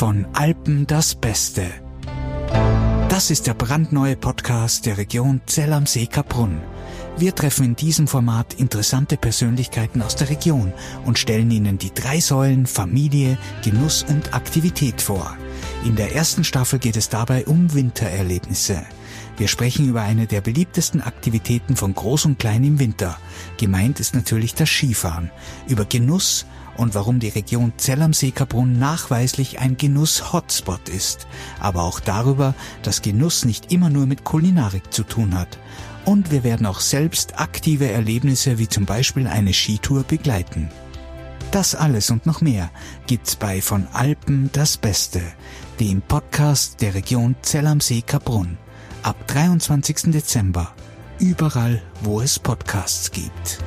Von Alpen das Beste. Das ist der brandneue Podcast der Region Zell am See Kaprun. Wir treffen in diesem Format interessante Persönlichkeiten aus der Region und stellen Ihnen die drei Säulen Familie, Genuss und Aktivität vor. In der ersten Staffel geht es dabei um Wintererlebnisse. Wir sprechen über eine der beliebtesten Aktivitäten von Groß und Klein im Winter. Gemeint ist natürlich das Skifahren. Über Genuss und warum die Region Zell am See Kaprun nachweislich ein Genuss-Hotspot ist. Aber auch darüber, dass Genuss nicht immer nur mit Kulinarik zu tun hat. Und wir werden auch selbst aktive Erlebnisse wie zum Beispiel eine Skitour begleiten. Das alles und noch mehr gibt's bei Von Alpen das Beste, dem Podcast der Region Zell am See Kaprun ab 23. Dezember, überall, wo es Podcasts gibt.